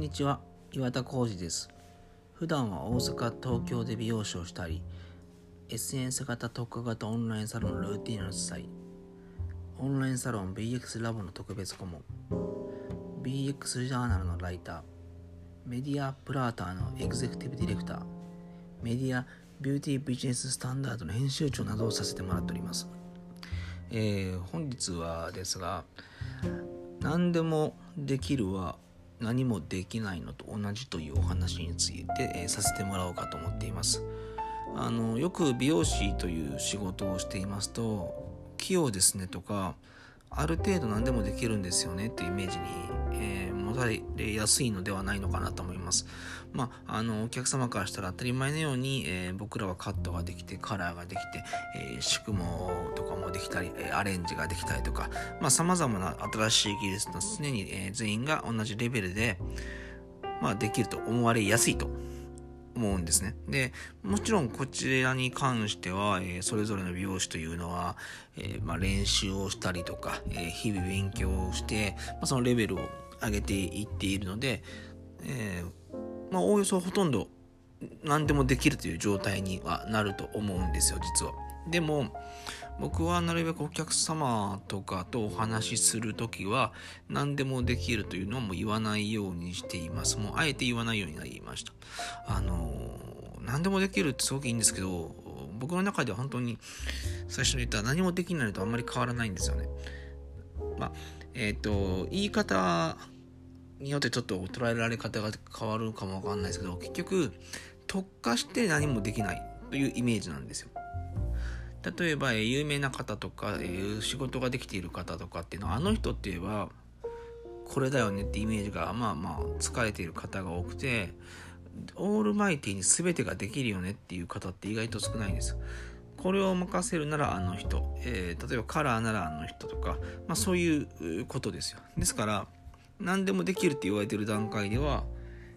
んにちは岩田浩二です。普段は大阪東京で美容師をしたり SNS 型特化型オンラインサロンルーティンの主催オンラインサロン BX ラボの特別顧問。BX ジャーナルのライター。メディアプラーターのエグゼクティブディレクター。メディアビューティービジネススタンダードの編集長などをさせてもらっております、えー、本日はですが何でもできるは何もできないのと同じというお話について、えー、させてもらおうかと思っています。あのよく美容師という仕事をしていますと器用ですねとかある程度何でもできるんですよねっていうイメージに、れやすいのではないのかなと思います。まあ、あのお客様からしたら当たり前のように、えー、僕らはカットができてカラーができて、えー、宿毛とかもできたり、えアレンジができたりとかさまざ、まな新しい技術の常に、え全員が同じレベルで、まあ、できると思われやすいと思うんですね。で、もちろんこちらに関しては、えー、それぞれの美容師というのは、えー、まあ、練習をしたりとか、えー、日々勉強をして、まあ、そのレベルを上げていっているので、えまあ、おおよそほとんど何でもできるという状態にはなると思うんですよ、実は。でも、僕はなるべくお客様とかとお話しする時は何でもできるというのはもう言わないようにしています。もうあえて言わないようになりました。あの何でもできるってすごくいいんですけど僕の中では本当に最初に言った何もできないのとあんまり変わらないんですよね。まあ、えっ、ー、と言い方によってちょっと捉えられ方が変わるかもわかんないですけど結局特化して何もできないというイメージなんですよ。例えば、え有名な方とか、え仕事ができている方とかっていうのはあの人って言えばこれだよねってイメージがまあまあ疲れている方が多くてオールマイティに全てができるよねっていう方って意外と少ないんですこれを任せるならあの人、えー、例えばカラーならあの人とか、まあ、そういうことですよ。ですから何でもできるって言われてる段階では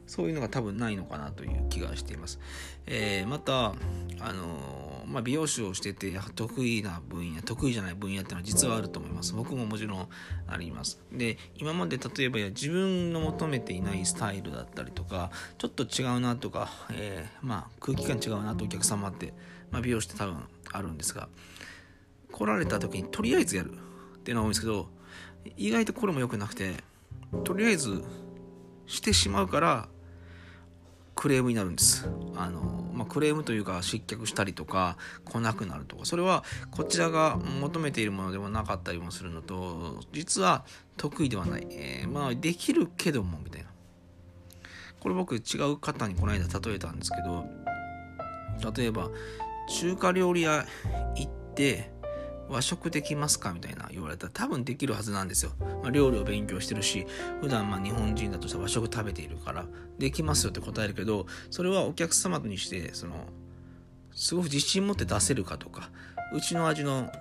そういうのが多分ないのかなという気がしています。えー、また、あのー、まあ、美容師をしてて得意な分野、得意じゃない分野っていうのは実はあると思います。僕ももちろんあります。で、今まで例えば自分の求めていないスタイルだったりとか、ちょっと違うなとか、えー、まあ、空気感違うなとお客様って、まあ、美容師って多分あるんですが、来られた時にとりあえずやるっていうのは多いんですけど、意外とこれも良くなくて、とりあえずしてしまうからクレームになるんです。あのまあ、クレームというか失脚したりとか来なくなるとか。それはこちらが求めているものではなかったりもするのと実は得意ではない、えー、まあできるけどもみたいな。これ僕違う方にこの間例えたんですけど例えば中華料理屋行って和食できますか？みたいな言われたら多分できるはずなんですよ。まあ、料理を勉強してるし、普段ま日本人だとしたら和食食べているから、できますよって答えるけど、それはお客様にして、その、すごく自信持って出せるかとか、うちの味の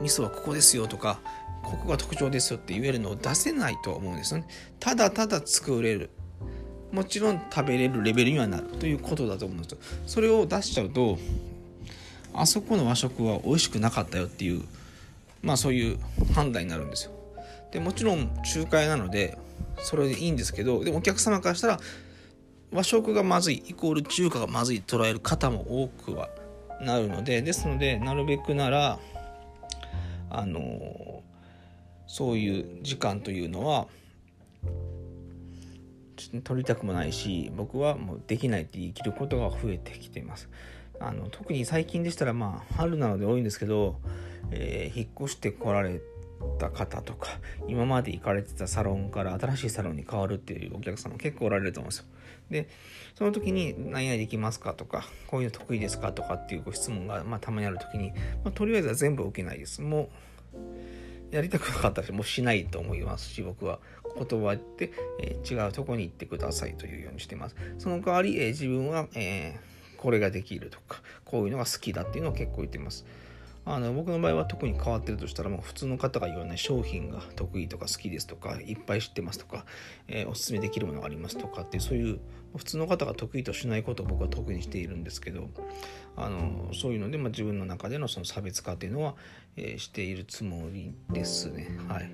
味噌はここですよとか、ここが特徴ですよって言えるのを出せないと思うんですよね。ただただ作れる。もちろん食べれるレベルにはなるということだと思うんですよ。それを出しちゃうと、あそこの和食は美味しくなかったよっていうまあそういう判断になるんですよ。でもちろん仲介なのでそれでいいんですけどでもお客様からしたら和食がまずいイコール中華がまずい捉える方も多くはなるのでですのでなるべくならあのそういう時間というのは取りたくもないし僕はもうできないって言い切ることが増えてきています。あの特に最近でしたらまあ春なので多いんですけど、えー、引っ越してこられた方とか今まで行かれてたサロンから新しいサロンに変わるっていうお客様結構おられると思うんですよ。でその時に「何々できますか?」とか「こういうの得意ですか?」とかっていうご質問が、まあ、たまにある時に、まあ、とりあえずは全部受けないです。もうやりたくなかったらもうしないと思いますし僕は断って、えー、違うとこに行ってくださいというようにしてます。その代わり、えー、自分は、えーこれができるとかこういうのが好きだっていうのを結構言ってます。あの僕の場合は特に変わってるとしたらもう普通の方が言わない商品が得意とか好きですとかいっぱい知ってますとか、えー、おすすめできるものがありますとかってそういう普通の方が得意としないことを僕は得にしているんですけどあのそういうので、まあ、自分の中でのその差別化っていうのは、えー、しているつもりですねはい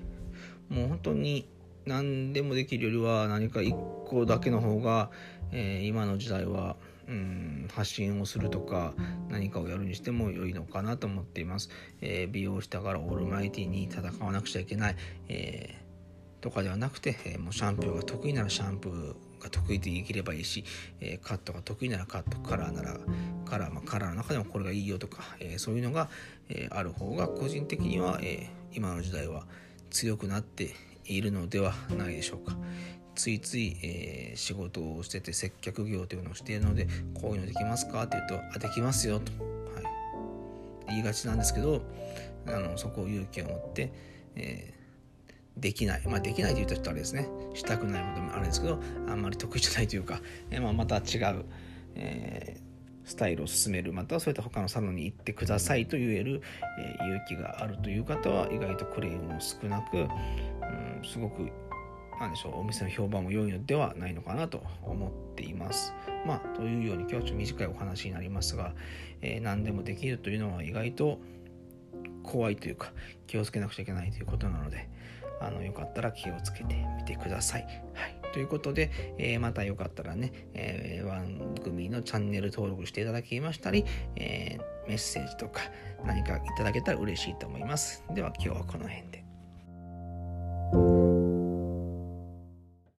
もう本当に何でもできるよりは何か1個だけの方が、えー、今の時代はうん発信をするとか何かをやるにしても良いのかなと思っています、えー、美容師だからオールマイティに戦わなくちゃいけない、えー、とかではなくて、え、もうシャンプーが得意ならシャンプーが得意で生きればいいし、えカットが得意ならカットカラーならカラー、まあ、カラーの中でもこれがいいよとか、えそういうのが、えある方が個人的には、え今の時代は強くなっているのではないでしょうか。ついつい、えー、仕事をしてて接客業というのをしているのでこういうのできますか？って言うとあできますよと、はい、言いがちなんですけどあのそこを勇気を持って、えー、できない。まあできないと言うとあれですね。したくないこともあるんですけどあんまり得意じゃないというか、えー、まあ、また違う、えースタイルを進めるまたはそういった他のサロンに行ってくださいと言える、えー、勇気があるという方は意外とクレームも少なく、うん、すごくなんでしょうお店の評判も良いのではないのかなと思っています。まあというように今日はちょっと短いお話になりますが、えー、何でもできるというのは意外と怖いというか気をつけなくちゃいけないということなのであのよかったら気をつけてみてください。はいということで、えー、またよかったらね、えー、番組のチャンネル登録していただきましたり、えー、メッセージとか何かいただけたら嬉しいと思います。では今日はこの辺で。